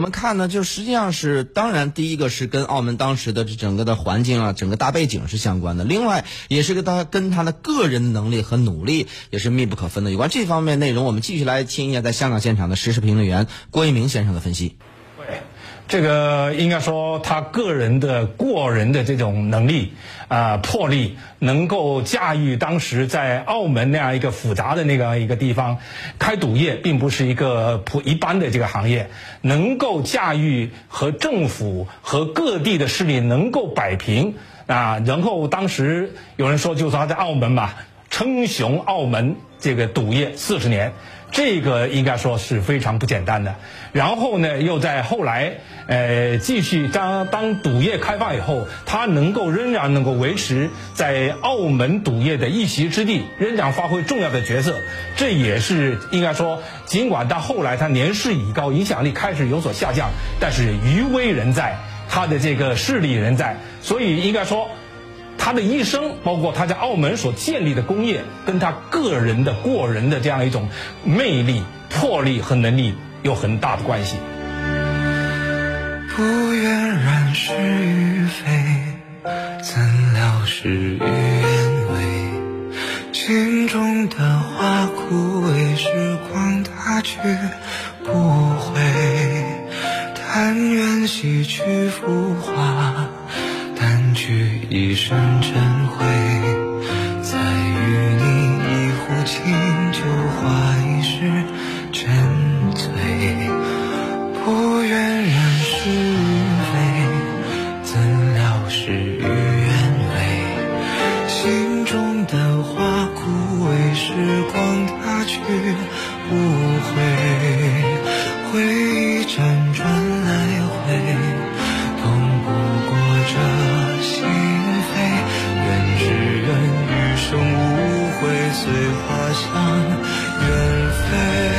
我们看呢，就实际上是，当然第一个是跟澳门当时的整个的环境啊，整个大背景是相关的，另外也是跟他跟他的个人能力和努力也是密不可分的。有关这方面内容，我们继续来听一下在香港现场的时事评论员郭一鸣先生的分析。这个应该说他个人的过人的这种能力啊、魄力，能够驾驭当时在澳门那样一个复杂的那个一个地方，开赌业并不是一个普一般的这个行业，能够驾驭和政府和各地的势力能够摆平啊，然后当时有人说，就说他在澳门嘛，称雄澳门。这个赌业四十年。这个应该说是非常不简单的。然后呢，又在后来，呃，继续当当赌业开放以后，他能够仍然能够维持在澳门赌业的一席之地，仍然发挥重要的角色。这也是应该说，尽管到后来他年事已高，影响力开始有所下降，但是余威仍在，他的这个势力仍在，所以应该说。他的一生，包括他在澳门所建立的工业，跟他个人的过人的这样一种魅力、魄力和能力有很大的关系。不愿染是与非，怎料事与愿违。心中的花枯萎，时光它却不回。但愿洗去浮华。去一身尘灰，再与你一壶清酒话一世沉醉。不愿人是与非，怎料事与愿违。心中的花枯萎，时光它去不回，回忆辗转随花香远飞。